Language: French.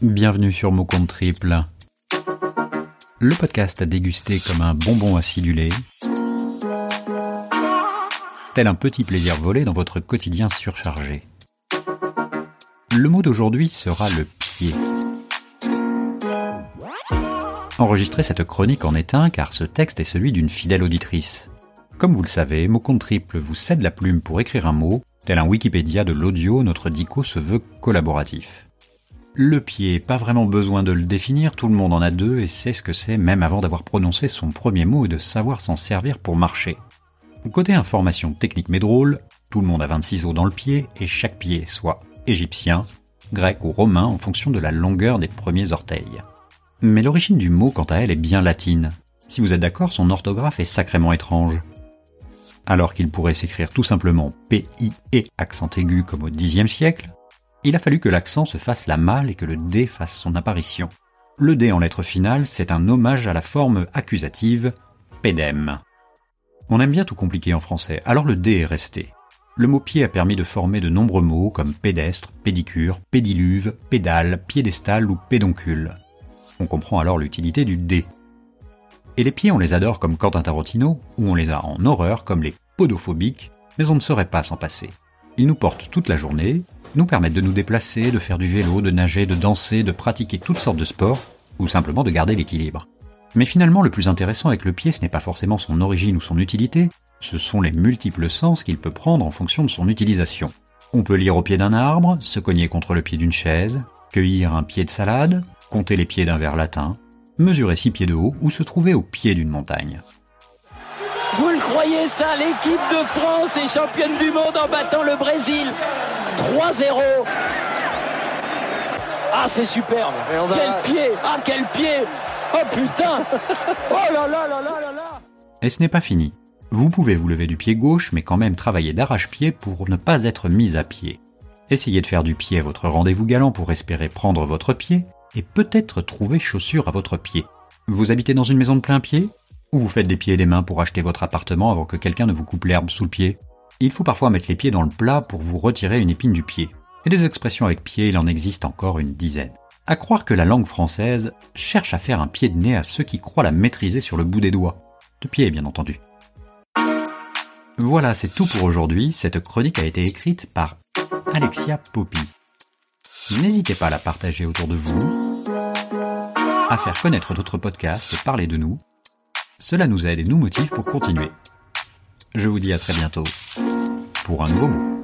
Bienvenue sur Mot Compte Triple. Le podcast à déguster comme un bonbon acidulé, tel un petit plaisir volé dans votre quotidien surchargé. Le mot d'aujourd'hui sera le pied. Enregistrez cette chronique en éteint car ce texte est celui d'une fidèle auditrice. Comme vous le savez, Mot Compte Triple vous cède la plume pour écrire un mot, tel un Wikipédia de l'audio, notre dico se veut collaboratif. Le pied, pas vraiment besoin de le définir, tout le monde en a deux et sait ce que c'est même avant d'avoir prononcé son premier mot et de savoir s'en servir pour marcher. Côté information technique mais drôle, tout le monde a 26 os dans le pied et chaque pied soit égyptien, grec ou romain en fonction de la longueur des premiers orteils. Mais l'origine du mot, quant à elle, est bien latine. Si vous êtes d'accord, son orthographe est sacrément étrange. Alors qu'il pourrait s'écrire tout simplement P-I-E accent aigu comme au Xe siècle, il a fallu que l'accent se fasse la malle et que le D fasse son apparition. Le D en lettre finale, c'est un hommage à la forme accusative pédème. On aime bien tout compliquer en français, alors le D est resté. Le mot pied a permis de former de nombreux mots comme pédestre, pédicure, pédiluve, pédale, piédestal ou pédoncule. On comprend alors l'utilité du D. Et les pieds, on les adore comme Quentin Tarantino, ou on les a en horreur comme les podophobiques, mais on ne saurait pas s'en passer. Ils nous portent toute la journée, nous permettent de nous déplacer, de faire du vélo, de nager, de danser, de pratiquer toutes sortes de sports, ou simplement de garder l'équilibre. Mais finalement, le plus intéressant avec le pied, ce n'est pas forcément son origine ou son utilité, ce sont les multiples sens qu'il peut prendre en fonction de son utilisation. On peut lire au pied d'un arbre, se cogner contre le pied d'une chaise, cueillir un pied de salade, compter les pieds d'un verre latin, mesurer six pieds de haut ou se trouver au pied d'une montagne. Ça L'équipe de France est championne du monde en battant le Brésil 3-0. Ah, c'est superbe. Quel pied Ah, quel pied Oh putain Oh là là là là là là Et ce n'est pas fini. Vous pouvez vous lever du pied gauche, mais quand même travailler d'arrache-pied pour ne pas être mis à pied. Essayez de faire du pied votre rendez-vous galant pour espérer prendre votre pied, et peut-être trouver chaussure à votre pied. Vous habitez dans une maison de plein pied? Ou vous faites des pieds et des mains pour acheter votre appartement avant que quelqu'un ne vous coupe l'herbe sous le pied il faut parfois mettre les pieds dans le plat pour vous retirer une épine du pied. Et des expressions avec pied, il en existe encore une dizaine. À croire que la langue française cherche à faire un pied de nez à ceux qui croient la maîtriser sur le bout des doigts. De pied, bien entendu. Voilà, c'est tout pour aujourd'hui. Cette chronique a été écrite par Alexia Poppy. N'hésitez pas à la partager autour de vous, à faire connaître d'autres podcasts parler de nous. Cela nous aide et nous motive pour continuer. Je vous dis à très bientôt pour un nouveau mot.